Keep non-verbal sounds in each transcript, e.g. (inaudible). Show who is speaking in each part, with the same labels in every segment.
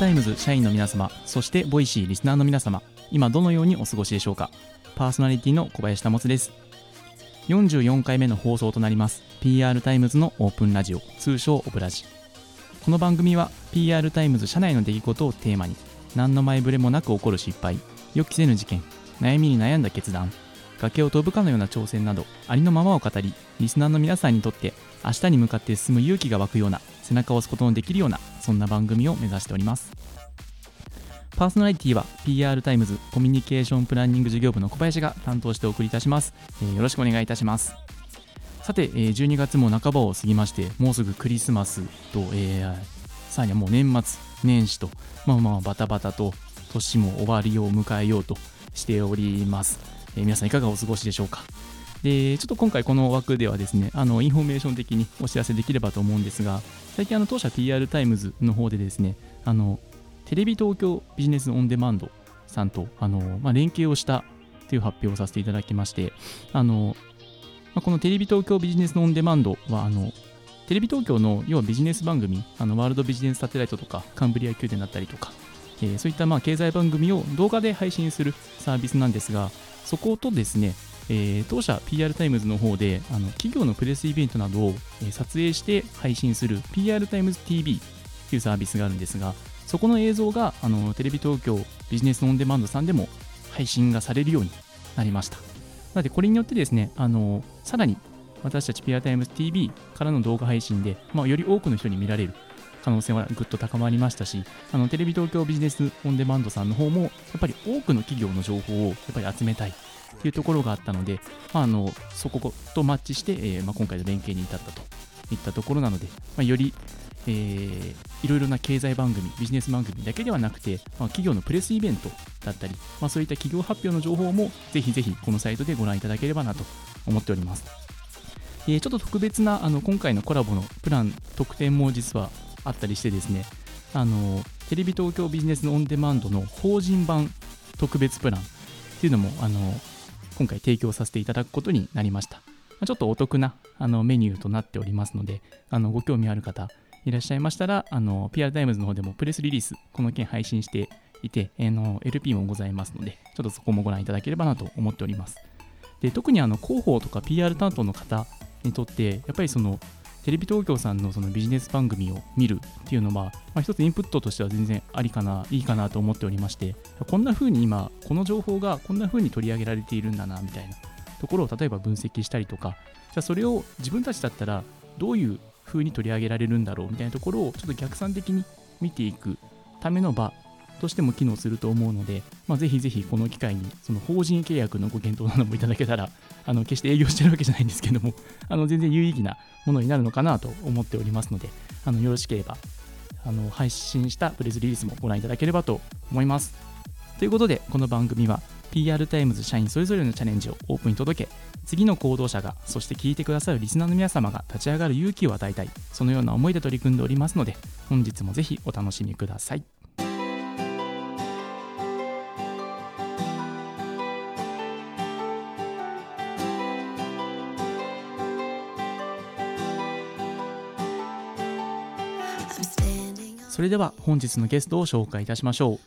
Speaker 1: タイムズ社員の皆様そしてボイシーリスナーの皆様今どのようにお過ごしでしょうか。パーソナリティの小林保です。44回目の放送となります PR タイムズのオープンラジオ通称オブラジ。この番組は PR タイムズ社内の出来事をテーマに何の前触れもなく起こる失敗予期せぬ事件悩みに悩んだ決断崖を飛ぶかのような挑戦などありのままを語りリスナーの皆さんにとって明日に向かって進む勇気が湧くような背中を押すことのできるようなそんな番組を目指しております。パーソナリティは PR タイムズコミュニケーションプランニング事業部の小林が担当してお送りいたします、えー、よろしくお願いいたします。さて、えー、12月も半ばを過ぎましてもうすぐクリスマスと、えー、さらにはもう年末年始とまあまあバタバタと年も終わりを迎えようとしております、えー、皆さんいかがお過ごしでしょうか？でちょっと今回この枠ではですねあのインフォメーション的にお知らせできればと思うんですが最近あの当社 PR タイムズの方でですねあのテレビ東京ビジネスオンデマンドさんとあの、まあ、連携をしたという発表をさせていただきましてあの、まあ、このテレビ東京ビジネスオンデマンドはあのテレビ東京の要はビジネス番組あのワールドビジネスサテライトとかカンブリア宮殿だったりとか、えー、そういったまあ経済番組を動画で配信するサービスなんですがそことですねえー、当社 PR タイムズの方であの企業のプレスイベントなどを、撮影して配信する PR タイムズ TV というサービスがあるんですがそこの映像があのテレビ東京ビジネスオンデマンドさんでも配信がされるようになりました。なのでこれによってですねあのさらに私たち PR タイムズ TV からの動画配信で、まあ、より多くの人に見られる可能性はぐっと高まりましたしあのテレビ東京ビジネスオンデマンドさんの方もやっぱり多くの企業の情報をやっぱり集めたい。というところがあったので、まあ、あのそことマッチして、えー、まあ、今回の連携に至ったといったところなので、まあ、より、えー、いろいろな経済番組、ビジネス番組だけではなくて、まあ、企業のプレスイベントだったり、まあ、そういった企業発表の情報もぜひぜひこのサイトでご覧いただければなと思っております。え、ちょっと特別なあの今回のコラボのプラン特典も実はあったりしてですね、あのテレビ東京ビジネスのオンデマンドの法人版特別プランっていうのもあの今回提供させていただくことになりました。ちょっとお得なあのメニューとなっておりますので、あのご興味ある方いらっしゃいましたら、あの PR タイムズの方でもプレスリリース、この件配信していて、あの LP もございますので、ちょっとそこもご覧いただければなと思っております。で特にあの広報とか PR 担当の方にとって、やっぱりそのテレビ東京さんのそのビジネス番組を見るっていうのは、まあ、一つインプットとしては全然ありかな、いいかなと思っておりまして、こんな風に今、この情報がこんな風に取り上げられているんだな、みたいなところを例えば分析したりとか、じゃあそれを自分たちだったらどういう風に取り上げられるんだろうみたいなところをちょっと逆算的に見ていくための場としても機能すると思うので、まあ、ぜひぜひこの機会にその法人契約のご検討などもいただけたらあの決して営業してるわけじゃないんですけどもあの全然有意義なものになるのかなと思っておりますのであのよろしければあの配信したプレスリリースもご覧いただければと思います。ということでこの番組は PR タイムズ社員それぞれのチャレンジをオープンに届け次の行動者がそして聞いてくださるリスナーの皆様が立ち上がる勇気を与えたいそのような思いで取り組んでおりますので本日もぜひお楽しみください。それでは本日のゲストを紹介いたしましょう。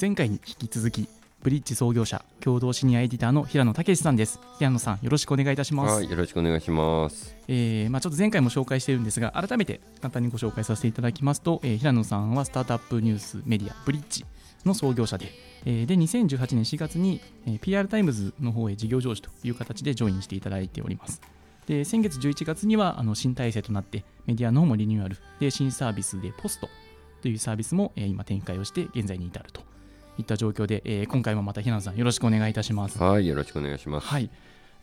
Speaker 1: 前回に引き続きブリッジ創業者共同シニアエディターの平野武さんです。平野さんよろしくお願いいたします。
Speaker 2: はいよろしくお願いします。
Speaker 1: えー、まあちょっと前回も紹介しているんですが改めて簡単にご紹介させていただきますと、えー、平野さんはスタートアップニュースメディアブリッジの創業者で、えー、で2018年4月に、えー、PR タイムズの方へ事業譲渡という形でジョインしていただいておりますで先月11月にはあの新体制となってメディアの方もリニューアルで新サービスでポストというサービスも、えー、今展開をして現在に至ると。いった状況で、えー、今回もまた平野さんよろしくお願いいたします。
Speaker 2: はいよろしくお願いします。
Speaker 1: はい。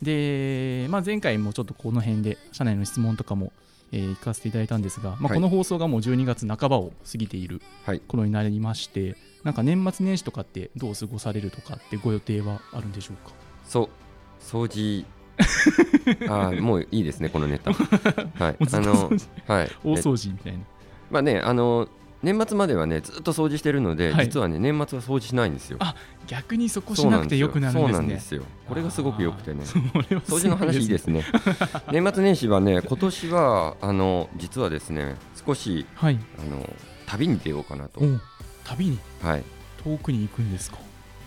Speaker 1: で、まあ、前回もちょっとこの辺で社内の質問とかも、えー、行かせていただいたんですが、まあ、この放送がもう12月半ばを過ぎている頃になりまして、はい、なんか年末年始とかってどう過ごされるとかってご予定はあるんでしょうか？
Speaker 2: そう。掃除あ (laughs) もういいですねこのネタ。(laughs) はい
Speaker 1: あのはい。大掃除みたいな。
Speaker 2: まあねあの年末まではねずっと掃除してるので、はい、実はね年末は掃除しないんですよ。
Speaker 1: あ逆にそこしなくてよくなるんですね。そうなんですよ。
Speaker 2: これがすごくよくて (laughs) ね。掃除の話いいですね。年末年始はね今年はあの実はですね少し、はい、あの旅に出ようかなと。
Speaker 1: 旅に？
Speaker 2: はい。
Speaker 1: 遠くに行くんですか？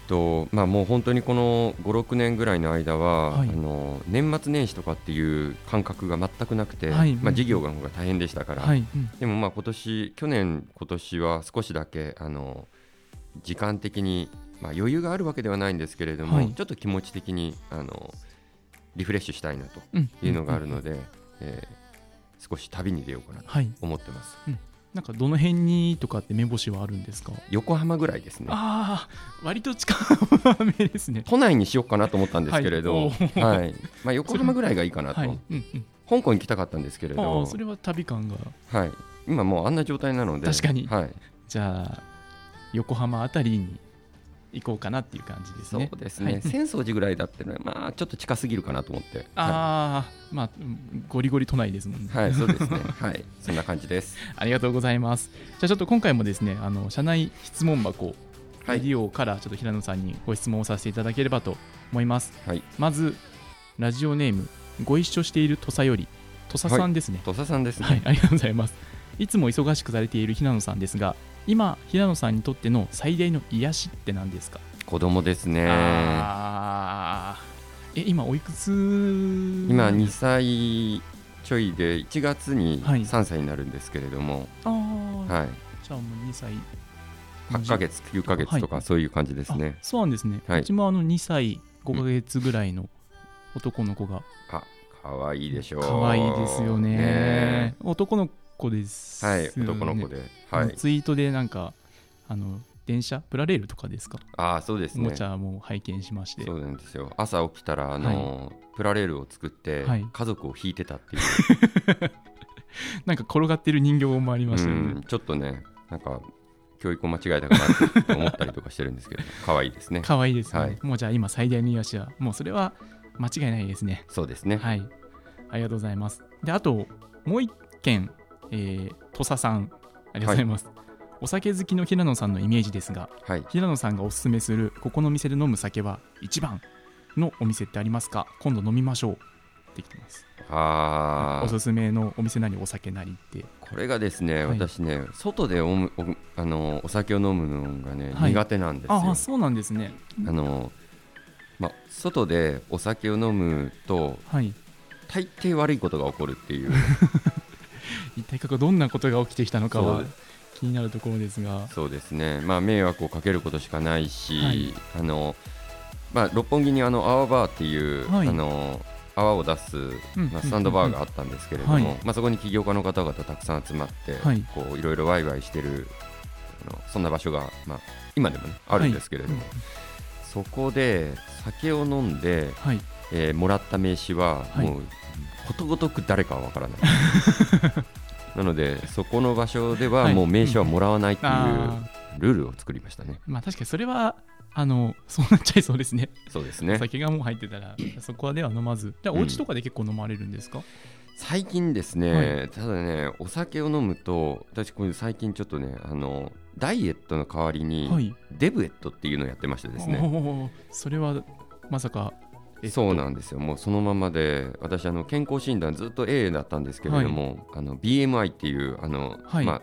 Speaker 2: とまあ、もう本当にこの5、6年ぐらいの間は、
Speaker 1: はい。
Speaker 2: あの年末年始とかっていう感覚が全くなくて、
Speaker 1: はい。
Speaker 2: まあ、事業がが大変でしたから、
Speaker 1: はい、うん。
Speaker 2: でもまあ今年去年、今年は少しだけあの時間的に、まあ、余裕があるわけではないんですけれども、
Speaker 1: はい。
Speaker 2: ちょっと気持ち的にあのリフレッシュしたいなと
Speaker 1: うん。
Speaker 2: いうのがあるので、えー少し旅に出ようかなと
Speaker 1: はい。
Speaker 2: 思ってます。
Speaker 1: なんかどの辺にとかって目星はあるんですか？
Speaker 2: 横浜ぐらいですね。
Speaker 1: ああ割と近めですね。
Speaker 2: 都内にしようかなと思ったんですけれど、
Speaker 1: はい。
Speaker 2: はい。まあ、横浜ぐらいがいいかなと、
Speaker 1: はい、うんうん。
Speaker 2: 香港行きたかったんですけれ
Speaker 1: あ
Speaker 2: ど。
Speaker 1: あ、それは旅感が。
Speaker 2: はい、今もうあんな状態なので。
Speaker 1: 確かに。
Speaker 2: はい、
Speaker 1: じゃあ横浜あたりに行こうかなっていう感じです
Speaker 2: そ
Speaker 1: ね
Speaker 2: うですね、
Speaker 1: はい。
Speaker 2: 浅草寺ぐらいだってのは、まあ、ちょっと近すぎるかなと思って、は
Speaker 1: ああ、まあうんゴリゴリ都内ですもんね、
Speaker 2: い、はい、そうですね、(laughs) はい、そんな感じです。
Speaker 1: ありがとうございます。じゃあちょっと今回もですねあの社内質問箱
Speaker 2: はい。
Speaker 1: レディオからちょっと平野さんにご質問をさせていただければと思います。
Speaker 2: はい、
Speaker 1: まずラジオネームご一緒している土佐より。土佐さんですね。
Speaker 2: 土佐さんですね。
Speaker 1: はい、ありがとうございます。いつも忙しくされている平野さんですが、今、平野さんにとっての最大の癒しって何ですか、
Speaker 2: 子供ですね。
Speaker 1: え、今、おいくつ？
Speaker 2: 今2歳ちょいで1月に
Speaker 1: はい。
Speaker 2: 3歳になるんですけれども、
Speaker 1: あー、
Speaker 2: はい、
Speaker 1: じゃあもう2歳。
Speaker 2: 8ヶ月、9ヶ月と
Speaker 1: はい。
Speaker 2: かそういう感じです
Speaker 1: あ
Speaker 2: ね。
Speaker 1: そうなんですね。
Speaker 2: はい。う
Speaker 1: ちもあの2歳5ヶ月ぐらいの男の子が、
Speaker 2: あ、可愛いでしょう。
Speaker 1: 可愛いですよね。
Speaker 2: ね
Speaker 1: 男の子ですよ
Speaker 2: は
Speaker 1: ね、
Speaker 2: い、男の子で、はい、
Speaker 1: ツイートでなんか、あの電車、プラレールとかですか、
Speaker 2: あ、そうですね。
Speaker 1: おもち。ゃも拝見しまして。
Speaker 2: そうなんですよ。朝起きたらあの、プラレールを作って、
Speaker 1: はい。
Speaker 2: 家族を引いてたっていう、(laughs)
Speaker 1: なんか転がってる人形もありましたよね。
Speaker 2: うん。ちょっとねなんか教育を間違えたかなって思ったりとかしてるんですけど (laughs) 可愛いですね。
Speaker 1: 可愛いですね、
Speaker 2: はい。
Speaker 1: もうじゃあ今最大の癒しはもうそれは間違いないですね。
Speaker 2: そうですね。
Speaker 1: はい。ありがとうございます。であともう一件、えー、土佐さんありがとうございます、お酒好きの平野さんのイメージですが
Speaker 2: はい。
Speaker 1: 平野さんがおすすめするここの店で飲む酒は一番のお店ってありますか？今度飲みましょう。ってきてます。
Speaker 2: あー。
Speaker 1: おすすめのお店なりお酒なりって。
Speaker 2: これがですね、
Speaker 1: はい。
Speaker 2: 私ね外でおむおあのお酒を飲むのがね、
Speaker 1: はい。
Speaker 2: 苦手なんですよ。
Speaker 1: ああそうなんですね。
Speaker 2: あのまあ、外でお酒を飲むと
Speaker 1: はい。
Speaker 2: 大抵悪いことが起こるっていう (laughs)
Speaker 1: 一体かどんなことが起きてきたのかは気になるところですが。
Speaker 2: そうですね、まあ、迷惑をかけることしかないし、
Speaker 1: はい。
Speaker 2: あのまあ、六本木にあの泡バーっていう、
Speaker 1: はい。
Speaker 2: あの泡を出す、
Speaker 1: うん
Speaker 2: まあ、スタンドバーがあったんですけれども、
Speaker 1: はい。
Speaker 2: まあ、そこに起業家の方々たくさん集まって、
Speaker 1: はい。
Speaker 2: こういろいろワイワイしてるあのそんな場所が、まあ、今でも、ね、あるんですけれども、
Speaker 1: はい
Speaker 2: そこで酒を飲んで、
Speaker 1: はい。
Speaker 2: えーもらった名刺は
Speaker 1: はい。
Speaker 2: もう、ことごとく誰かはわからない。(laughs) なのでそこの場所で
Speaker 1: は
Speaker 2: はい。もう名刺はもらわないっていう
Speaker 1: あ
Speaker 2: ルールを作りましたね。
Speaker 1: ーまあ確かにそれはあのそうなっちゃいそうですね。
Speaker 2: そうですね。
Speaker 1: お酒がもう入ってたらそこでは飲まず。じゃあ
Speaker 2: うん。
Speaker 1: お家とかで結構飲まれるんですか、
Speaker 2: 最近ですね、
Speaker 1: はい。
Speaker 2: ただねお酒を飲むと私これ最近ちょっとねあのダイエットの代わりに、
Speaker 1: はい。
Speaker 2: デブエットっていうのをやってましてですね。
Speaker 1: おーそれはまさか、えっと
Speaker 2: そうなんですよ。もうそのままで私あの健康診断ずっと A だったんですけれども、あの BMI っていうあの、
Speaker 1: はい。
Speaker 2: まあ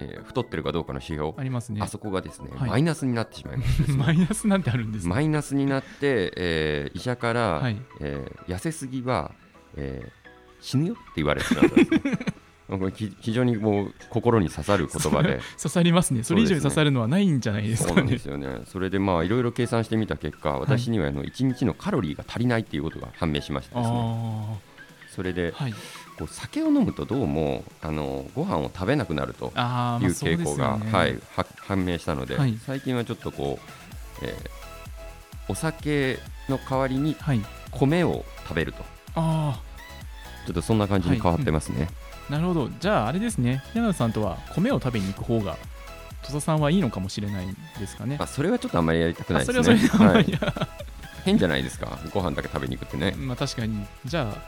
Speaker 2: えー太ってるかどうかの指標
Speaker 1: ありますね。
Speaker 2: あそこがですね、
Speaker 1: はい。
Speaker 2: マイナスになってしまいまし (laughs)
Speaker 1: マイナスなんてあるんですね。
Speaker 2: マイナスになって、えー医者から、
Speaker 1: はい。
Speaker 2: えー痩せすぎは、えー死ぬよって言われてたんです非常にもう心に刺さる言葉で。(laughs)
Speaker 1: 刺さりますね。それ以上に刺さるのはないんじゃないです
Speaker 2: そうなんで
Speaker 1: かね
Speaker 2: すよね。それでまあいろいろ計算してみた結果私にはあの1日のカロリーが足りないっていうことが判明しましてですね。
Speaker 1: あ
Speaker 2: それで
Speaker 1: あはい。
Speaker 2: こう酒を飲むとどうもあのご飯を食べなくなるという傾向が、
Speaker 1: ね。
Speaker 2: はい、は判明したので、
Speaker 1: はい。
Speaker 2: 最近はちょっとこう、えーお酒の代わりに
Speaker 1: はい。
Speaker 2: 米を食べると。
Speaker 1: あ
Speaker 2: ちょっとそんな感じに変わってますね、
Speaker 1: あなるほど。じゃああれですね。平野さんとは米を食べに行く方が土佐さんはいいのかもしれないですかね。
Speaker 2: まあ、それはちょっとあんまりやりたくない
Speaker 1: あ
Speaker 2: ですね。
Speaker 1: それはそれであんま
Speaker 2: はい。
Speaker 1: り、(laughs)
Speaker 2: 変じゃないですか。ご飯だけ食べに行くってね。
Speaker 1: まあ確かに。じゃあ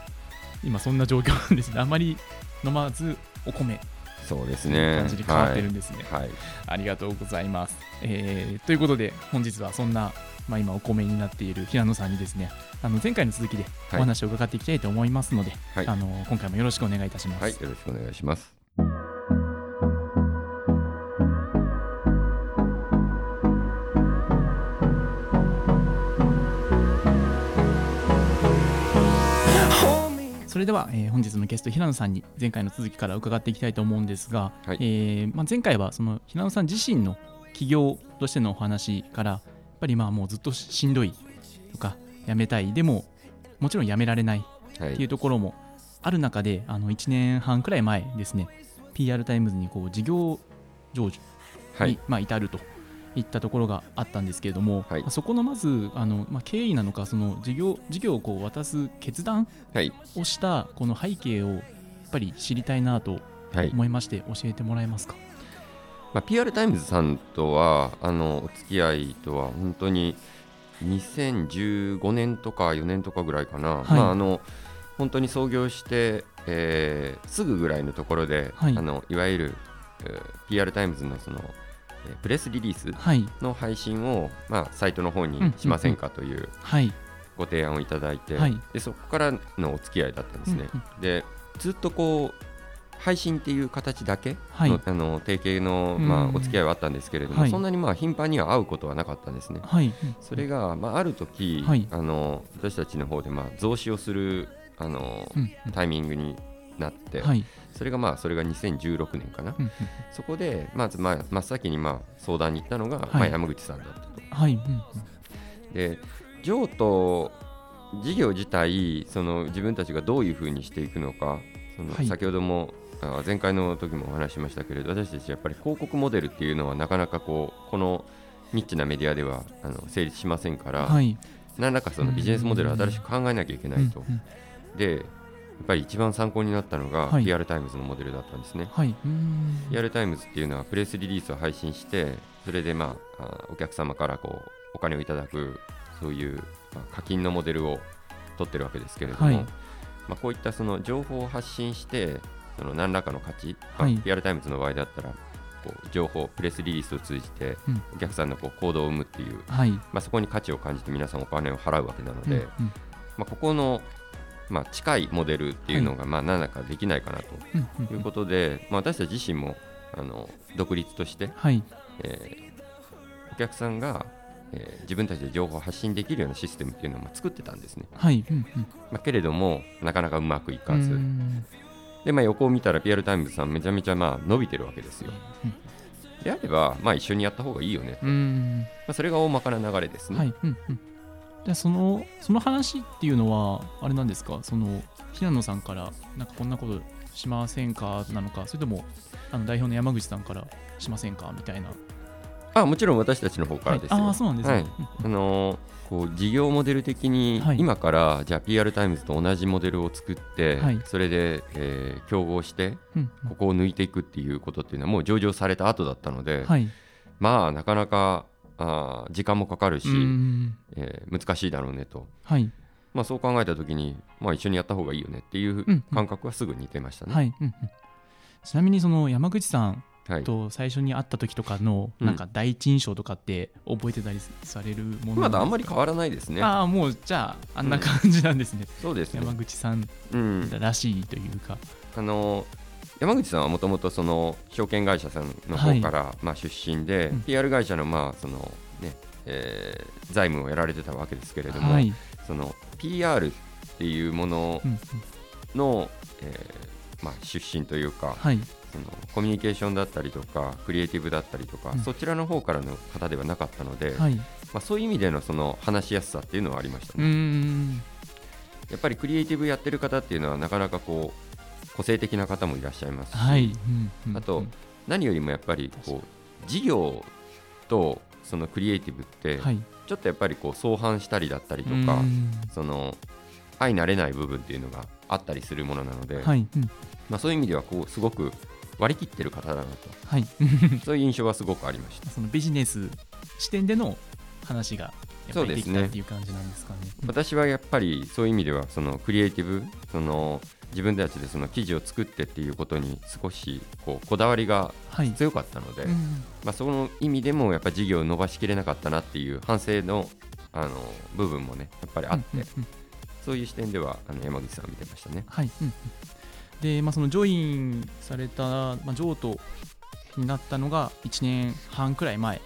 Speaker 1: 今そんな状況なんですね。あまり飲まずお米。
Speaker 2: そうですね。
Speaker 1: 感じに変わってるんですね、
Speaker 2: はい、はい。
Speaker 1: ありがとうございます、えーということで本日はそんな、まあ、今お米になっている平野さんにですねあの前回の続きでお話を伺っていきたいと思いますので、
Speaker 2: はい、
Speaker 1: あの今回もよろしくお願いいたします、
Speaker 2: はい、よろしくお願いします。
Speaker 1: それでは、えー、本日のゲスト平野さんに前回の続きから伺っていきたいと思うんですが、
Speaker 2: はい、
Speaker 1: えー、まあ、前回はその平野さん自身の起業としてのお話からやっぱりまあもうずっとしんどいとか辞めたい。でももちろん辞められないっていう
Speaker 2: はい
Speaker 1: ところもある中であの1年半くらい前ですね PR タイムズにこう事業譲渡に、
Speaker 2: はい。
Speaker 1: まあ、至るといったところがあったんですけれども、
Speaker 2: はい。
Speaker 1: まあそこのまずあの、まあ、経緯なのかその事業事業をこう渡す決断
Speaker 2: はい。
Speaker 1: をしたこの背景をやっぱり知りたいなと
Speaker 2: はい。
Speaker 1: 思いまして教えてもらえますか？
Speaker 2: まあ、PR タイムズさんとはあのお付き合いとは本当に2015年とか4年とかぐらいかな、
Speaker 1: はい。
Speaker 2: まあ、あの本当に創業して、えーすぐぐらいのところで、
Speaker 1: はい。
Speaker 2: い、あのいわゆる、えー PR タイムズのその、えープレスリリース
Speaker 1: はい。
Speaker 2: の配信を、まあ、サイトの方にしませんかという
Speaker 1: はい。
Speaker 2: ご提案をいただいて、
Speaker 1: はい。
Speaker 2: でそこからのお付き合いだったんですね。
Speaker 1: うん。
Speaker 2: でずっとこう配信っていう形だけの,、
Speaker 1: はい。
Speaker 2: あの提携の、
Speaker 1: うん。
Speaker 2: まあ、お付き合いはあったんですけれども、
Speaker 1: はい。
Speaker 2: そんなにまあ頻繁には会うことはなかったんですね。
Speaker 1: はい。
Speaker 2: それが、まあ、ある時、
Speaker 1: はい。
Speaker 2: あの私たちの方でまあ増資をするあの、タイミングになって、
Speaker 1: はい。
Speaker 2: それがまあそれが2016年かな、そこでまず、まあ、真っ先にまあ相談に行ったのが、
Speaker 1: はい。
Speaker 2: まあ、山口さんだったと。
Speaker 1: はい。
Speaker 2: で譲渡事業自体その自分たちがどういうふうにしていくのかその
Speaker 1: はい。
Speaker 2: 先ほども、あ前回の時もお話ししましたけれど私たちやっぱり広告モデルっていうのはなかなかこうこのニッチなメディアではあの成立しませんから、
Speaker 1: はい。
Speaker 2: 何らかそのビジネスモデルを新しく考えなきゃいけないと、
Speaker 1: うん。うん。
Speaker 2: でやっぱり一番参考になったのが、
Speaker 1: はい。
Speaker 2: PR タイムズのモデルだったんですね。
Speaker 1: はい。うん。
Speaker 2: PR タイムズっていうのはプレスリリースを配信してそれでまああお客様からこうお金をいただくそういう、まあ課金のモデルを取ってるわけですけれども、
Speaker 1: はい。
Speaker 2: まあ、こういったその情報を発信してその何らかの価値、まあ
Speaker 1: はい。
Speaker 2: PR タイムズの場合だったらこう情報プレスリリースを通じて
Speaker 1: うん。
Speaker 2: お客さんのこう行動を生むっていう、
Speaker 1: はい。
Speaker 2: まあ、そこに価値を感じて皆さんお金を払うわけなので、
Speaker 1: うん。うん。
Speaker 2: まあ、ここの、まあ、近いモデルっていうのがまあ何らかできないかなということで、まあ、私たち自身もあの独立として、
Speaker 1: はい。
Speaker 2: えーお客さんが、えー自分たちで情報を発信できるようなシステムっていうのをまあ作ってたんですね、
Speaker 1: はい。うん。うん。
Speaker 2: まあ、けれどもなかなかうまくいかず、
Speaker 1: うん
Speaker 2: で、まあ、横を見たら PR タイムズさんめちゃめちゃまあ伸びてるわけですよ。であれば、まあ、一緒にやった方がいいよね、ま
Speaker 1: うん。
Speaker 2: あ、それが大まかな流れですね、
Speaker 1: はい。うんうん。じゃあそのその話っていうのはあれなんですか？その平野さんからなんかこんなことしませんか？なのかそれともあの代表の山口さんからしませんか？みたいな
Speaker 2: あもちろん私たちの方からですよ、
Speaker 1: はい、ああそうなんですね、
Speaker 2: はい。
Speaker 1: うん
Speaker 2: あのーこう事業モデル的に、
Speaker 1: はい。
Speaker 2: 今からじゃあ PR タイムズと同じモデルを作って、
Speaker 1: はい。
Speaker 2: それで、えー競合して
Speaker 1: うん
Speaker 2: ここを抜いていくっていうことっていうのはもう上場された後だったので、
Speaker 1: はい。
Speaker 2: まあなかなかあー時間もかかるし、
Speaker 1: うん
Speaker 2: えー難しいだろうねと、
Speaker 1: はい。
Speaker 2: まあ、そう考えた時に、まあ、一緒にやった方がいいよねっていう
Speaker 1: うん
Speaker 2: 感覚はすぐ似てましたね。
Speaker 1: はい。うんうん。ちなみにその山口さん
Speaker 2: はい
Speaker 1: と最初に会った時とかの
Speaker 2: うん。
Speaker 1: なんか第一印象とかって覚えてたりされるもの
Speaker 2: まだあんまり
Speaker 1: り
Speaker 2: 変わらないですね。
Speaker 1: ああもうじゃああんな感じなんですね、
Speaker 2: そうですね。
Speaker 1: 山口さん
Speaker 2: うん。
Speaker 1: らしいというか、
Speaker 2: あの山口さんはもともとその証券会社さんの方から、まあ、出身で、
Speaker 1: うん。
Speaker 2: PR 会社の,、まあそのねえー財務をやられてたわけですけれども、
Speaker 1: はい、
Speaker 2: その PR っていうもの
Speaker 1: うんうん。
Speaker 2: の、えーまあ、出身というか、
Speaker 1: はい
Speaker 2: そのコミュニケーションだったりとかクリエイティブだったりとか、
Speaker 1: うん。
Speaker 2: そちらの方からの方ではなかったので、
Speaker 1: はい。
Speaker 2: まあ、そういう意味でのその話しやすさっていうのはありましたね。
Speaker 1: ん
Speaker 2: やっぱりクリエイティブやってる方っていうのはなかなかこう個性的な方もいらっしゃいますし、
Speaker 1: はい、うんうん
Speaker 2: あと何よりもやっぱりこう事業とそのクリエイティブって
Speaker 1: はい。
Speaker 2: ちょっとやっぱりこう相反したりだったりとか
Speaker 1: ん。
Speaker 2: その相慣れない部分っていうのがあったりするものなので、
Speaker 1: はい、うん。
Speaker 2: まあ、そういう意味ではこうすごく割り切ってる方だなと。
Speaker 1: はい、(laughs)
Speaker 2: そういう印象はすごくありました。
Speaker 1: そのビジネス視点での話がやっぱりできたっていう感じなんですかね。
Speaker 2: 私はやっぱりそういう意味ではそのクリエイティブその自分たちでその記事を作ってっていうことに少しこうこだわりが
Speaker 1: はい、
Speaker 2: 強かったので、
Speaker 1: うん。
Speaker 2: まあ、その意味でもやっぱ事業を伸ばしきれなかったなっていう反省のあの部分もねやっぱりあって、
Speaker 1: うんうんうん。
Speaker 2: そういう視点ではあの山口さん見てましたね。
Speaker 1: はい、うんうんで、まあ、そのジョインされた、まあ、譲渡になったのが1年半くらい前、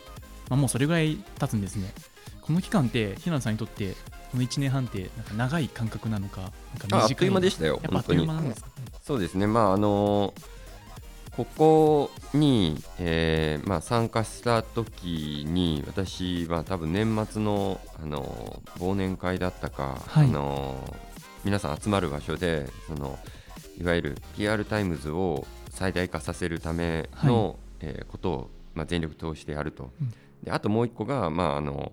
Speaker 1: まあ、もうそれぐらい経つんですね。この期間って平野さんにとってこの1年半ってなんか長い間隔なのかなんか
Speaker 2: ああっと
Speaker 1: 短いう
Speaker 2: い間でしたよ
Speaker 1: やっぱあっという間なんですか、
Speaker 2: そうですね、まああのここに、えーまあ、参加した時に私は多分年末の、あの忘年会だったか、
Speaker 1: はい。
Speaker 2: あの皆さん集まる場所でそのいわゆる PR タイムズを最大化させるための、えーことを、まあ、全力投してやると、
Speaker 1: うん。
Speaker 2: であともう一個が、まああの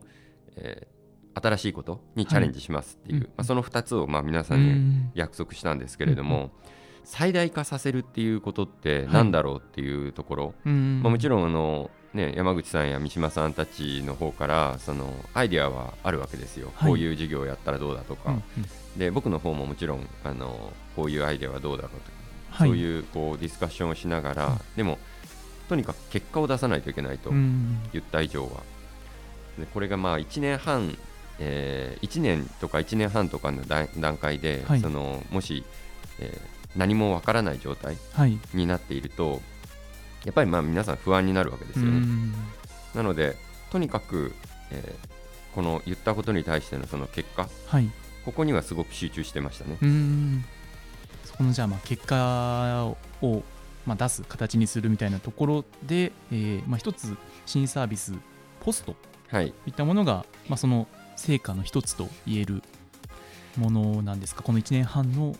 Speaker 2: えー新しいことにチャレンジしますっていう、
Speaker 1: はい
Speaker 2: まあ、その2つを、まあ、皆さ
Speaker 1: うん
Speaker 2: に
Speaker 1: ん。
Speaker 2: 約束したんですけれども、
Speaker 1: うん
Speaker 2: 最大化させるっていうことって
Speaker 1: はい。
Speaker 2: 何だろうっていうところ、
Speaker 1: うん
Speaker 2: まあ、もちろんあの、ね、山口さんや三島さんたちの方からそのアイデアはあるわけですよ、
Speaker 1: はい。
Speaker 2: こういう授業をやったらどうだとか、
Speaker 1: うんうん
Speaker 2: で僕の方ももちろんあのこういうアイデアはどうだろうとか、
Speaker 1: はい。
Speaker 2: そういうこうディスカッションをしながら、
Speaker 1: うん
Speaker 2: でもとにかく結果を出さないといけないと
Speaker 1: うん。
Speaker 2: 言った以上は、でこれがまあ1年半、え1年とか1年半とかの段段階で、
Speaker 1: はい。
Speaker 2: そのもし、えー何もわからない状態
Speaker 1: はい。
Speaker 2: になっているとやっぱりまあ皆さん不安になるわけですよね。
Speaker 1: うん。
Speaker 2: なのでとにかく、えーこの言ったことに対してのその結果
Speaker 1: はい
Speaker 2: ここにはすごく集中してましたね。
Speaker 1: うん。そこのじゃあまあ結果をまあ出す形にするみたいなところで、えーまあ、一つ新サービスポスト。と
Speaker 2: はい、
Speaker 1: いったものが、まあ、その成果の一つと言えるものなんですか？この1年半の。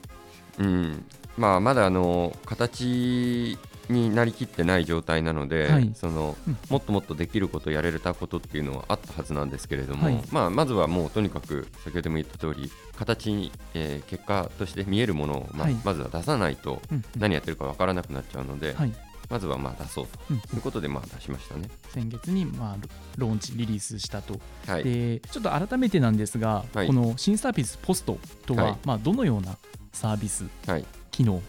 Speaker 2: うん。まあ、まだあの形になりきってない状態なので、
Speaker 1: はい。
Speaker 2: その
Speaker 1: うん。
Speaker 2: もっともっとできることやれたことっていうのはあったはずなんですけれども、
Speaker 1: はい。
Speaker 2: まあ、まずはもうとにかく先ほども言った通り形に、えー結果として見えるものを、ままずは出さないと
Speaker 1: うん。
Speaker 2: 何やってるかわからなくなっちゃうので、
Speaker 1: はい。
Speaker 2: まずはまあ出そう
Speaker 1: うん。
Speaker 2: ということでまあ出しましたね。
Speaker 1: 先月にまあロローンチリリースしたと、
Speaker 2: はい、
Speaker 1: でちょっと改めてなんですが、
Speaker 2: はい。
Speaker 1: この新サービスポストとは、
Speaker 2: はい。
Speaker 1: まあ、どのようなサービス
Speaker 2: はい。
Speaker 1: 機能、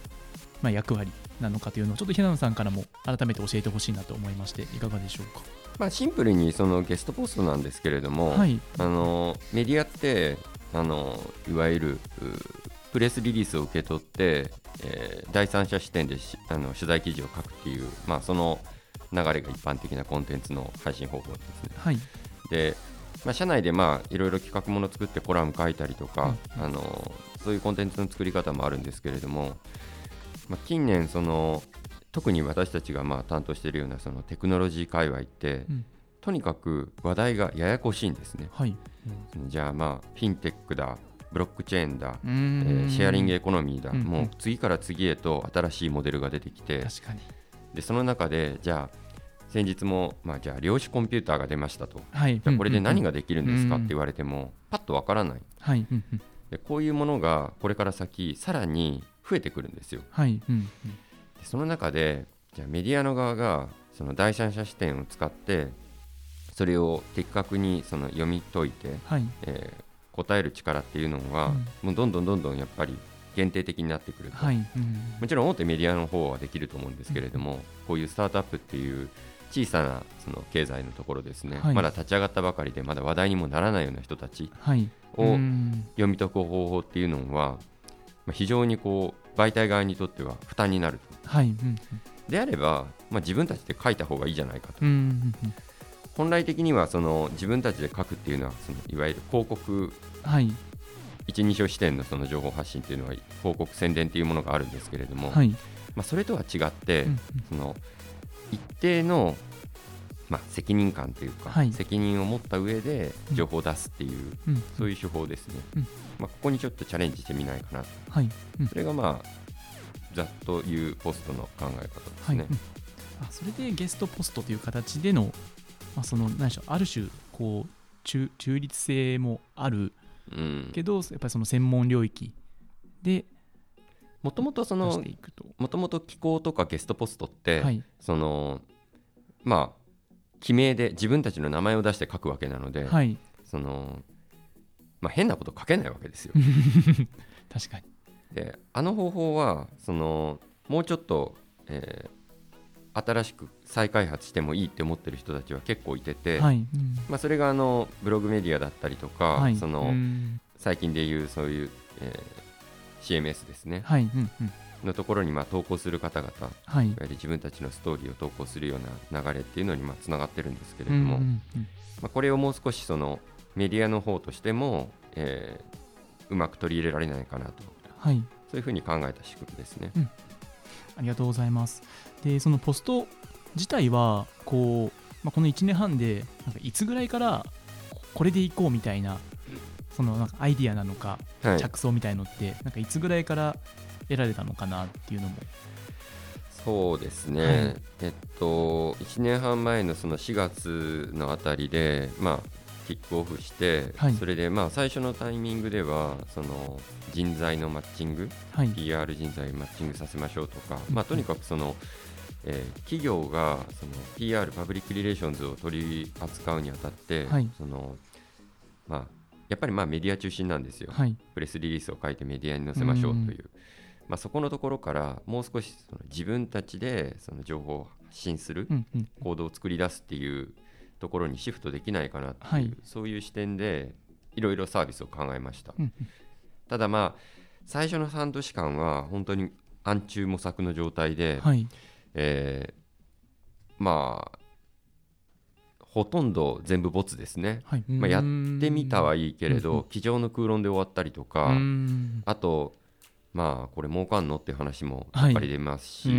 Speaker 1: まあ、役割なのかというのをちょっと平野さんからも改めて教えてほしいなと思いましていかがでしょうか？
Speaker 2: まあ、シンプルにそのゲストポストなんですけれども、
Speaker 1: はい、
Speaker 2: あのメディアってあのいわゆるうプレスリリースを受け取って、えー第三者視点でしあの取材記事を書くっていう、まあ、その流れが一般的なコンテンツの配信方法ですね。
Speaker 1: はい、
Speaker 2: で、まあ、社内でまあいろいろ企画もの作ってコラム書いたりとか、
Speaker 1: うん
Speaker 2: あのそういうコンテンツの作り方もあるんですけれども、まあ、近年その特に私たちがまあ担当しているようなそのテクノロジー界隈って、
Speaker 1: うん。
Speaker 2: とにかく話題がややこしいんですね。
Speaker 1: はい、
Speaker 2: じゃあまあフィンテックだブロックチェーンだ、え
Speaker 1: ん。
Speaker 2: ーシェアリングエコノミーだ、
Speaker 1: うん
Speaker 2: もう次から次へと新しいモデルが出てきて
Speaker 1: 確かに。
Speaker 2: でその中でじゃあ先日も、まあ、じゃあ量子コンピューターが出ましたと。
Speaker 1: はい、
Speaker 2: じゃあこれで何
Speaker 1: が、
Speaker 2: ができるんですか
Speaker 1: うん。
Speaker 2: って言われてもパッとわからない。
Speaker 1: はい、うんうん。
Speaker 2: でこういうものがこれから先さらに増えてくるんですよ。
Speaker 1: はい、うんうん。
Speaker 2: でその中でじゃあメディアの側がその第三者視点を使ってそれを的確にその読み解いて
Speaker 1: はい、
Speaker 2: えー答える力っていうのは、
Speaker 1: うん。
Speaker 2: もうどんどんどんどんやっぱり限定的になってくると、
Speaker 1: はい、うん。
Speaker 2: もちろん大手メディアの方はできると思うんですけれども、こういうスタートアップっていう小さなその経済のところですね、
Speaker 1: はい。
Speaker 2: まだ立ち上がったばかりでまだ話題にもならないような人たち
Speaker 1: はい、
Speaker 2: を
Speaker 1: うん。
Speaker 2: 読み解く方法っていうのは、まあ、非常にこう媒体側にとっては負担になると。
Speaker 1: はい、うん
Speaker 2: であれば、まあ、自分たちで書いた方がいいじゃないかと。
Speaker 1: うんうんうん。
Speaker 2: 本来的にはその自分たちで書くっていうのはそのいわゆる広告
Speaker 1: はい、
Speaker 2: 一二章視点のその情報発信っていうのは広告宣伝っていうものがあるんですけれども、
Speaker 1: はい、
Speaker 2: まあ、それとは違って、
Speaker 1: うん
Speaker 2: その一定の、まあ、責任感というか、
Speaker 1: はい。
Speaker 2: 責任を持った上で情報を出すっていう、
Speaker 1: うんうん。
Speaker 2: そういう手法ですね、
Speaker 1: うん
Speaker 2: まあ、ここにちょっとチャレンジしてみないかなと。
Speaker 1: はい、うん。
Speaker 2: それがまあざっというポストの考え方です
Speaker 1: はい、
Speaker 2: ね
Speaker 1: うん。あそれでゲストポストという形での、まあ、その何でしょうある種こう中中立性もある
Speaker 2: うん。
Speaker 1: けどやっぱりその専門領域で
Speaker 2: もともとその。もともと機構とかゲストポストって、
Speaker 1: はい、
Speaker 2: そのまあ記名で自分たちの名前を出して書くわけなので、
Speaker 1: はい、
Speaker 2: そのまあ、変なこと書けないわけですよ。(laughs)
Speaker 1: 確かに。
Speaker 2: であの方法はそのもうちょっと、えー新しく再開発してもいいって思ってる人たちは結構いてて、
Speaker 1: はい、うん。
Speaker 2: まあ、それがあのブログメディアだったりとか、
Speaker 1: はい、
Speaker 2: その
Speaker 1: うん。
Speaker 2: 最近でいうそういう、えー CMS ですね。
Speaker 1: はい、うんうん。
Speaker 2: のところにまあ投稿する方々い。わ
Speaker 1: はい、
Speaker 2: ゆる自分たちのストーリーを投稿するような流れっていうのにまあつながってるんですけれ
Speaker 1: うん
Speaker 2: ども、
Speaker 1: うんうん。
Speaker 2: まあ、これをもう少しそのメディアの方としても、えーうまく取り入れられないかなと
Speaker 1: はい
Speaker 2: そういうふうに考えた仕組みですね。
Speaker 1: ありがとうございます。で、そのポスト自体は、こう、まあ、この1年半で、なんかいつぐらいからここれでいこうみたいな、そのなんかアイディアなのか、
Speaker 2: はい、
Speaker 1: 着想みたいのって、なんかいつぐらいから得られたのかなっていうのも。
Speaker 2: そうですね、
Speaker 1: はい
Speaker 2: えっと、1年半前のその4月のあたりで、まあ、キックオフして、
Speaker 1: はい
Speaker 2: それでまあ最初のタイミングではその人材のマッチング、
Speaker 1: はい。
Speaker 2: PR 人材マッチングさせましょうとか、
Speaker 1: うん
Speaker 2: まあ、とにかくその、えー企業がその PR、パブリックリレーションズを取り扱うにあたって、
Speaker 1: はい
Speaker 2: そのまあ、やっぱりまあメディア中心なんですよ。
Speaker 1: はい。
Speaker 2: プレスリリースを書いてメディアに載せましょうという、まあ、そこのところからもう少しその自分たちでその情報を発信する。行動を作り出すっていうところにシフトできないかなっていう、
Speaker 1: はい
Speaker 2: そういう視点でいろいろサービスを考えました、
Speaker 1: うんうん
Speaker 2: ただまあ最初の半年間は本当に暗中模索の状態で、
Speaker 1: はい。
Speaker 2: えーまあほとんど全部ボツですね、
Speaker 1: はい。
Speaker 2: まあ、やってみたはいいけれど机上の空論で終わったりとか。あと、まあ、これ儲かんのっていう話も
Speaker 1: はい
Speaker 2: やっぱり出ますし。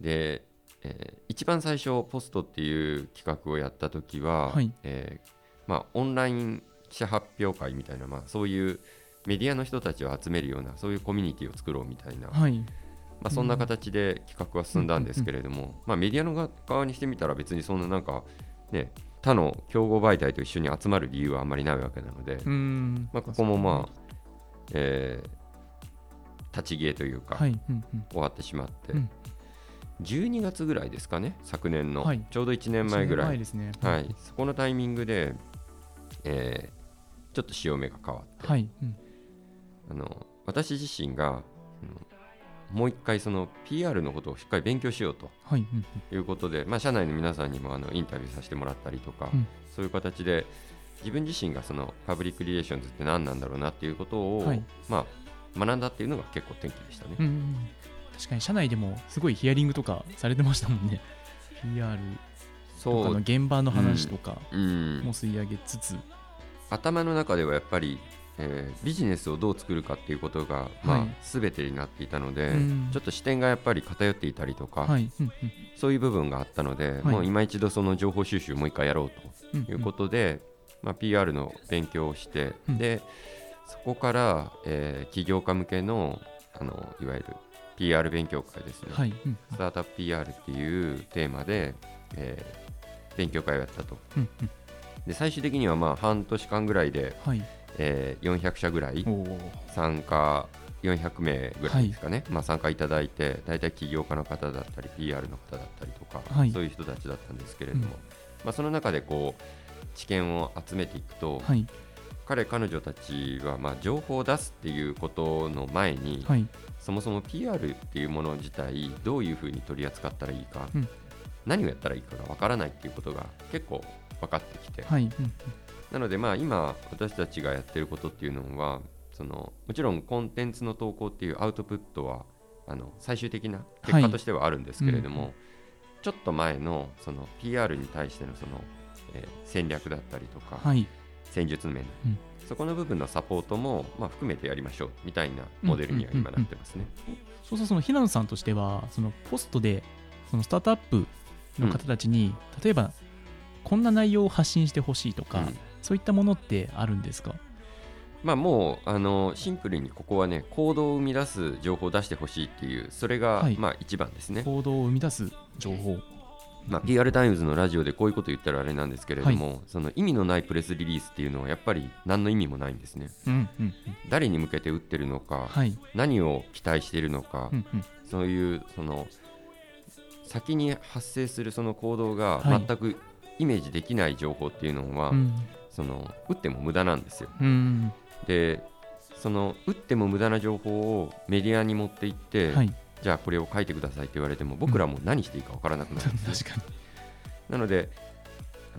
Speaker 2: で、えー一番最初、ポストっていう企画をやった時は、
Speaker 1: はい
Speaker 2: えーまあ、オンライン記者発表会みたいな、まあ、そういうメディアの人たちを集めるような、そういうコミュニティを作ろうみたいな、ま
Speaker 1: はい。
Speaker 2: あ、そんな形で企画は進んだんですけれども、まあ、メディアの側にしてみたら、別にそんななんか、ね、他の競合媒体と一緒に集まる理由はあんまりないわけなので。まあ、ここもまあ、えー立ち消えというか、
Speaker 1: はい。うんうん。
Speaker 2: 終わってしまって、
Speaker 1: うん
Speaker 2: 12月ぐらいですかね、昨年の、
Speaker 1: はい。
Speaker 2: ちょうど1年前ぐらい、
Speaker 1: 前ですね。
Speaker 2: はい、そこのタイミングで、えーちょっと潮目が変わって、
Speaker 1: はい。うん。
Speaker 2: あの私自身が、うんもう一回その PR のことをしっかり勉強しようと。
Speaker 1: はい。うん。
Speaker 2: いうことで、まあ、社内の皆さんにもあのインタビューさせてもらったりとか、
Speaker 1: うん。
Speaker 2: そういう形で自分自身がそのパブリックリレーションズって何なんだろうなっていうことを、
Speaker 1: はい。
Speaker 2: まあ、学んだっていうのが結構転機でしたね。
Speaker 1: うんうん確かに社内でもすごいヒアリングとかされてましたもんね。PR とか
Speaker 2: そう、
Speaker 1: の現場の話とか
Speaker 2: うん。
Speaker 1: も吸い上げつつ、
Speaker 2: 頭の中ではやっぱり、えービジネスをどう作るかっていうことが、まあ
Speaker 1: はい。
Speaker 2: 全てになっていたので、
Speaker 1: うん。
Speaker 2: ちょっと視点がやっぱり偏っていたりとか、
Speaker 1: はい。うん
Speaker 2: そういう部分があったので、
Speaker 1: はい。
Speaker 2: もう今一度その情報収集をもう一回やろう
Speaker 1: うん
Speaker 2: ということで、まあ、PR の勉強をして、
Speaker 1: うん。
Speaker 2: でそこから、えー起業家向けのあのいわゆる PR 勉強会ですね、
Speaker 1: はい。うん。
Speaker 2: スタートアップ PR っていうテーマで、えー勉強会をやったと。
Speaker 1: うんうん。
Speaker 2: で最終的にはまあ半年間ぐらいで、
Speaker 1: はい。
Speaker 2: えー400社ぐらい。参加400名ぐらいですかね、まあ、参加いただいて大体起業家の方だったり PR の方だったりとか、
Speaker 1: はい。
Speaker 2: そういう人たちだったんですけれども、
Speaker 1: うん。
Speaker 2: まあ、その中でこう知見を集めていくと、
Speaker 1: はい。
Speaker 2: 彼彼女たちはまあ情報を出すっていうことの前に、
Speaker 1: はい。
Speaker 2: そもそも PR っていうもの自体どういうふうに取り扱ったらいいか、
Speaker 1: うん
Speaker 2: 何をやったらいいかがわからないっていうことが結構分かってきて、
Speaker 1: はい。うん
Speaker 2: なのでまあ今私たちがやってることっていうのはそのもちろんコンテンツの投稿っていうアウトプットはあの最終的な結果としてはあるんですけれども、
Speaker 1: はいうん
Speaker 2: ちょっと前のその PR に対してのその、えー戦略だったりとか、
Speaker 1: はい。
Speaker 2: 戦術面、
Speaker 1: うん。
Speaker 2: そこの部分のサポートも、まあ、含めてやりましょうみたいなモデルには今なってますね。
Speaker 1: そうそう、その平野さんとしては、そのポストで、そのスタートアップの方たちに、例えば、こんな内容を発信してほしいとか、
Speaker 2: うん。
Speaker 1: そういったものってあるんですか？
Speaker 2: まあ、もうあのシンプルにここはね行動を生み出す情報を出してほしいっていうそれが、
Speaker 1: はい。
Speaker 2: まあ一番ですね。
Speaker 1: 行動を生み出す情報。
Speaker 2: まあ、PR タイムズのラジオでこういうこと言ったらあれなんですけれども、その意味のないプレスリリースっていうのはやっぱり何の意味もないんですね。
Speaker 1: うんうんうん。
Speaker 2: 誰に向けて打ってるのか、
Speaker 1: はい。
Speaker 2: 何を期待しているのか、
Speaker 1: うんうん。
Speaker 2: そういうその先に発生するその行動が
Speaker 1: はい
Speaker 2: 全くイメージできない情報っていうのは、
Speaker 1: うん
Speaker 2: その打っても無駄なんですよ。
Speaker 1: うん。
Speaker 2: でその打っても無駄な情報をメディアに持っていって、
Speaker 1: はい。
Speaker 2: じゃあこれを書いてくださいって言われても僕らも何していいか分からなくなるんですよ
Speaker 1: 確かに。
Speaker 2: なので、やっ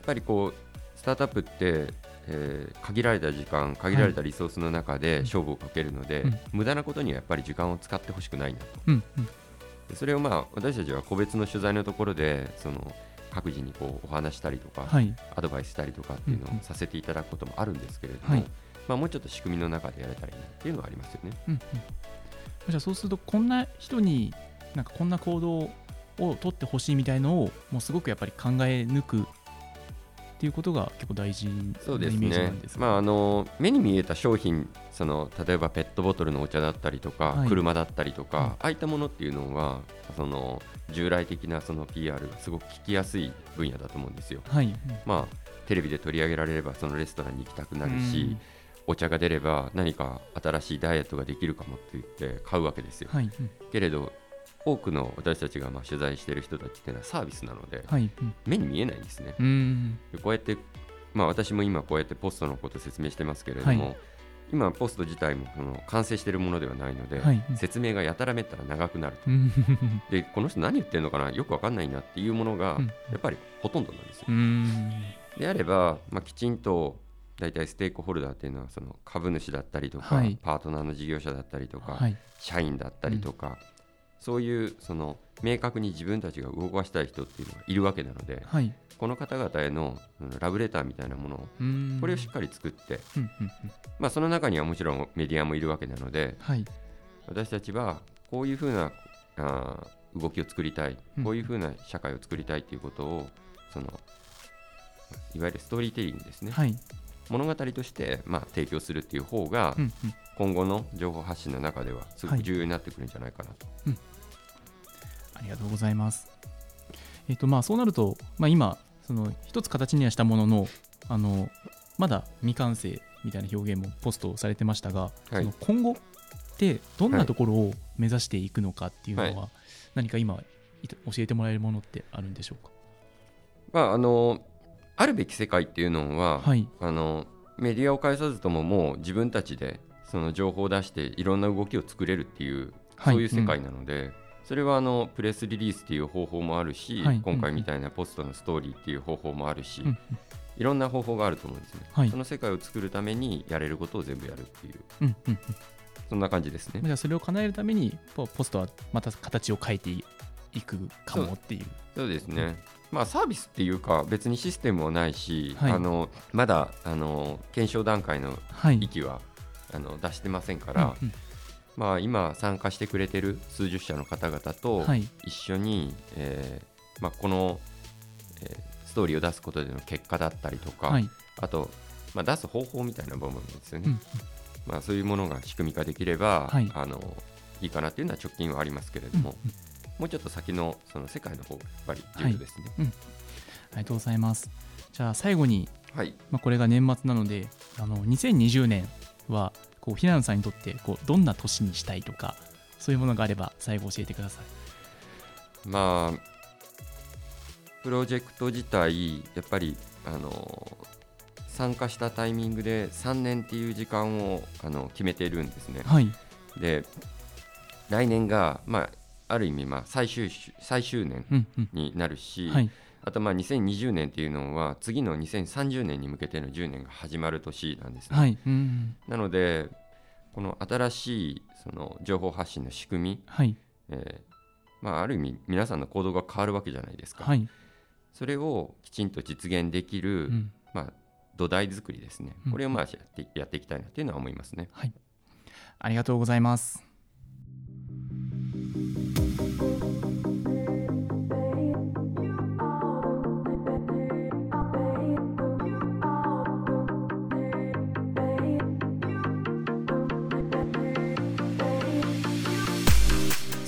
Speaker 2: ぱりこうスタートアップって、えー限られた時間、限られたリソースの中で勝負をかけるので、
Speaker 1: うん
Speaker 2: 無駄なことにはやっぱり時間を使ってほしくないなと。
Speaker 1: うんうん。
Speaker 2: でそれをまあ私たちは個別の取材のところでその各自にこうお話したりとか、
Speaker 1: はい
Speaker 2: アドバイスしたりとかっていうの
Speaker 1: うんうん
Speaker 2: をさせていただくこともあるんですけれども、
Speaker 1: はい
Speaker 2: まあ、もうちょっと仕組みの中でやれたらいいなっていうのはありますよね。
Speaker 1: うんうんじゃあそうするとこんな人になんかこんな行動を取ってほしいみたいのをもうすごくやっぱり考え抜くっていうことが結構大事なイメージな
Speaker 2: ね
Speaker 1: んです
Speaker 2: まあ、あの目に見えた商品その例えばペットボトルのお茶だったりとか、
Speaker 1: はい。
Speaker 2: 車だったりとか、
Speaker 1: うん。
Speaker 2: ああいったものっていうのはその従来的なその PR がすごく聞きやすい分野だと思うんですよ。
Speaker 1: はい。
Speaker 2: まあ、テレビで取り上げられればそのレストランに行きたくなるし、お茶が出れば何か新しいダイエットができるかもって言って買うわけですよ。
Speaker 1: はい。うん
Speaker 2: けれど多くの私たちがまあ取材している人たちっていうのはサービスなので
Speaker 1: はい。うん
Speaker 2: 目に見えないんですね。こうやって、まあ、私も今こうやってポストのことを説明してますけれども、
Speaker 1: はい。
Speaker 2: 今ポスト自体もその完成しているものではないので、
Speaker 1: はい。
Speaker 2: 説明がやたらめったら長くなると。
Speaker 1: うん。
Speaker 2: でこの人何言ってるのかな？よくわかんないなっていうものが
Speaker 1: うん。
Speaker 2: やっぱりほとんどなんですよ。
Speaker 1: うん。
Speaker 2: であれば、まあ、きちんと大体ステークホルダーっていうのはその株主だったりとか、
Speaker 1: はい。
Speaker 2: パートナーの事業者だったりとか、
Speaker 1: はい。
Speaker 2: 社員だったりとか、そういうその明確に自分たちが動かしたい人っていうのがいるわけなので
Speaker 1: はい。
Speaker 2: この方々へのうんラブレターみたいなものを
Speaker 1: うん。
Speaker 2: これをしっかり作って、
Speaker 1: うんうんうん。
Speaker 2: まあ、その中にはもちろんメディアもいるわけなので
Speaker 1: はい。
Speaker 2: 私たちはこういうふうなあー動きを作りたい
Speaker 1: うん。
Speaker 2: こういうふうな社会を作りたいということをそのいわゆるストーリーテリングですね、
Speaker 1: はい
Speaker 2: 物語として、まあ、提供するっていう方が
Speaker 1: うんうん
Speaker 2: 今後の情報発信の中ではすごく重要になってくるんじゃないかなと。
Speaker 1: ありがとうございます。えっ、とまあそうなると、まあ、今その一つ形にはしたもののあのまだ未完成みたいな表現もポストされてましたが、
Speaker 2: はい
Speaker 1: その今後ってどんなところを目指していくのかっていうのは、
Speaker 2: は
Speaker 1: 何か今い教えてもらえるものってあるんでしょうか？
Speaker 2: まあ、あのあるべき世界っていうのは、
Speaker 1: はい。
Speaker 2: あのメディアを介さずとももう自分たちでその情報を出していろんな動きを作れるっていう、
Speaker 1: はい。
Speaker 2: そういう世界なので、それはあのプレスリリースっていう方法もあるし、
Speaker 1: はい。
Speaker 2: 今回みたいなポストのストーリーっていう方法もあるし、
Speaker 1: うんうん。
Speaker 2: いろんな方法があると思うんですね、
Speaker 1: はい。
Speaker 2: その世界を作るためにやれることを全部やるっていう。
Speaker 1: うんうん
Speaker 2: そんな感じですね。
Speaker 1: うん、じゃあそれを叶えるためにポポストはまた形を変えていくかもっていう。
Speaker 2: そう。ですね、まあ、サービスっていうか別にシステムもないし、
Speaker 1: はい。
Speaker 2: あのまだあの検証段階の
Speaker 1: はい。
Speaker 2: 域はあの出してませんから、
Speaker 1: うん
Speaker 2: まあ、今参加してくれてる数十社の方々と
Speaker 1: はい。
Speaker 2: 一緒に、えーまあ、この、えーストーリーを出すことでの結果だったりとか、
Speaker 1: うんはい。
Speaker 2: あと、まあ、出す方法みたいな部分ですよね、
Speaker 1: うんうん。
Speaker 2: まあ、そういうものが仕組み化できれば、
Speaker 1: はい。
Speaker 2: あのいいかなっていうのは直近はありますけれども、
Speaker 1: うん
Speaker 2: もうちょっと先のその世界の方がやっぱり重要ですね。
Speaker 1: ありがとうございます。じゃあ最後に
Speaker 2: はい、
Speaker 1: まあ、これが年末なのであの2020年はこう平野さんにとってこうどんな年にしたいとかそういうものがあれば最後教えてください。
Speaker 2: まあプロジェクト自体やっぱりあの参加したタイミングで3年っていう時間をあの決めているんですね。
Speaker 1: はい。
Speaker 2: で来年が、まあ、ある意味、まあ、最終し最終年
Speaker 1: うんうん。
Speaker 2: になるし、
Speaker 1: はい。
Speaker 2: あとまあ2020年っていうのは次の2030年に向けての10年が始まる年なんですね。
Speaker 1: はい。うんうん。
Speaker 2: なのでこの新しいその情報発信の仕組み、
Speaker 1: はい。
Speaker 2: えーまあ、ある意味皆さんの行動が変わるわけじゃないですか。
Speaker 1: はい。
Speaker 2: それをきちんと実現できる、
Speaker 1: うん。
Speaker 2: まあ、土台作りですね
Speaker 1: うん、
Speaker 2: これをまあやってやっていきたいなというのは思いますね。
Speaker 1: はい。ありがとうございます。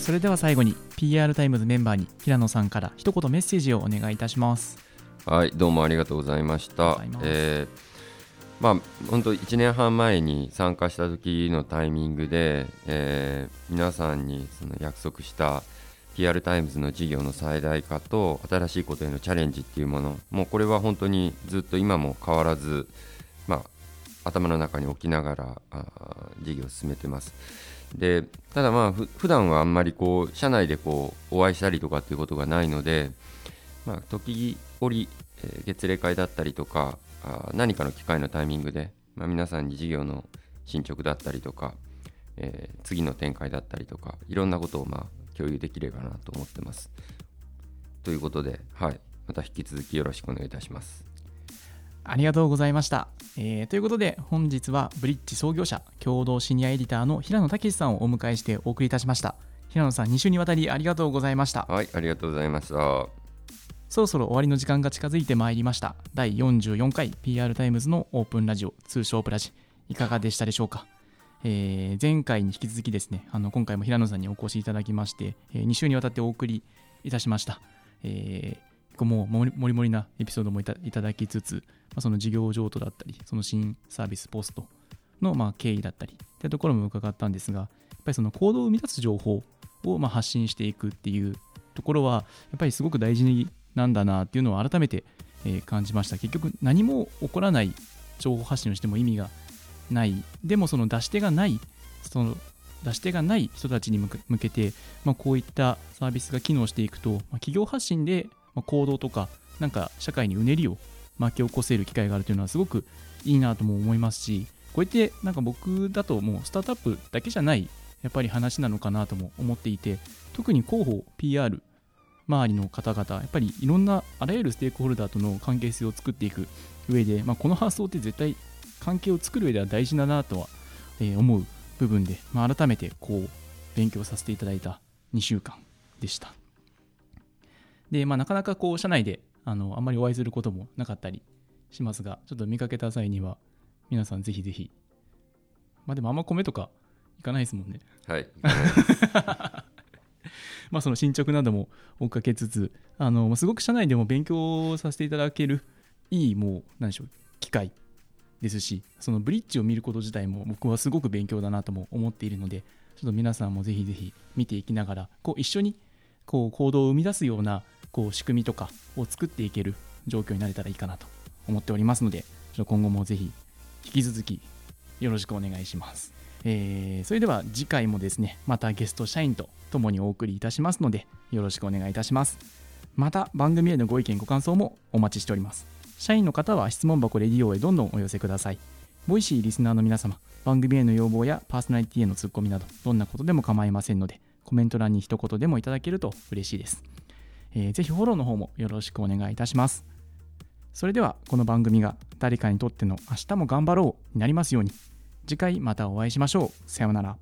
Speaker 1: それでは最後に PR タイムズメンバーに平野さんから一言メッセージをお願いいたします。
Speaker 2: はい、どうもありがとうございました。えーまあ、本当1年半前に参加した時のタイミングで、えー皆さんにその約束した PR タイムズの事業の最大化と新しいことへのチャレンジっていうものもうこれは本当にずっと今も変わらず、まあ、頭の中に置きながら事業を進めてます。でただまあふ普段はあんまりこう社内でこうお会いしたりとかっていうことがないので、まあ、時折、えー月例会だったりとかあ何かの機会のタイミングで、まあ、皆さんに事業の進捗だったりとか、えー次の展開だったりとかいろんなことをまあ共有できればなと思ってます。ということで、はい、また引き続きよろしくお願いいたします。
Speaker 1: ありがとうございました。えーということで、本日はブリッジ創業者、共同シニアエディターの平野武さんをお迎えしてお送りいたしました。平野さん、2週にわたりありがとうございました。
Speaker 2: はい、ありがとうございました。
Speaker 1: そろそろ終わりの時間が近づいてまいりました。第44回 PR タイムズのオープンラジオ、通称プラジ、いかがでしたでしょうか？えー前回に引き続きですね、あの今回も平野さんにお越しいただきまして、え2週にわたってお送りいたしました。えーもうもりもりなエピソードもいただきつつ、まあ、その事業譲渡だったり、その新サービスポストのまあ経緯だったり、っていうところも伺ったんですが、やっぱりその行動を生み出す情報をまあ発信していくっていうところは、やっぱりすごく大事なんだなっていうのを改めて、感じました。結局、何も起こらない情報発信をしても意味がない。でも、その出し手がない、その出し手がない人たちに向けて、まあ、こういったサービスが機能していくと、まあ、企業発信で行動とか、なんか社会にうねりを巻き起こせる機会があるというのはすごくいいなとも思いますし、こうやってなんか僕だともうスタートアップだけじゃないやっぱり話なのかなとも思っていて、特に広報、PR 周りの方々、やっぱりいろんなあらゆるステークホルダーとの関係性を作っていく上で、まあ、この発想って絶対関係を作る上では大事だなとは、え思う部分で、まあ、改めてこう勉強させていただいた2週間でした。で、まあ、なかなかこう社内であのあんまりお会いすることもなかったりしますが、ちょっと見かけた際には皆さんぜひぜひ、まあでもあんま米とかいかないですもんね。
Speaker 2: はい。(laughs)
Speaker 1: まあ、その進捗なども追っかけつつ、あのすごく社内でも勉強させていただけるいい、もう、なんでしょう、機会ですし、そのブリッジを見ること自体も僕はすごく勉強だなとも思っているので、ちょっと皆さんもぜひぜひ見ていきながら、こう一緒にこう行動を生み出すようなこう仕組みとかを作っていける状況になれたらいいかなと思っておりますので、ちょっと今後もぜひ引き続きよろしくお願いします。えーそれでは次回もですね、またゲスト社員と共にお送りいたしますので、よろしくお願いいたします。また番組へのご意見ご感想もお待ちしております。社員の方は質問箱レディオへどんどんお寄せください。ボイシーリスナーの皆様、番組への要望やパーソナリティへのツッコミなど、どんなことでも構いませんので、コメント欄に一言でもいただけると嬉しいです。えーぜひフォローの方もよろしくお願いいたします。それでは、この番組が誰かにとっての明日も頑張ろうになりますように、次回またお会いしましょう。さようなら。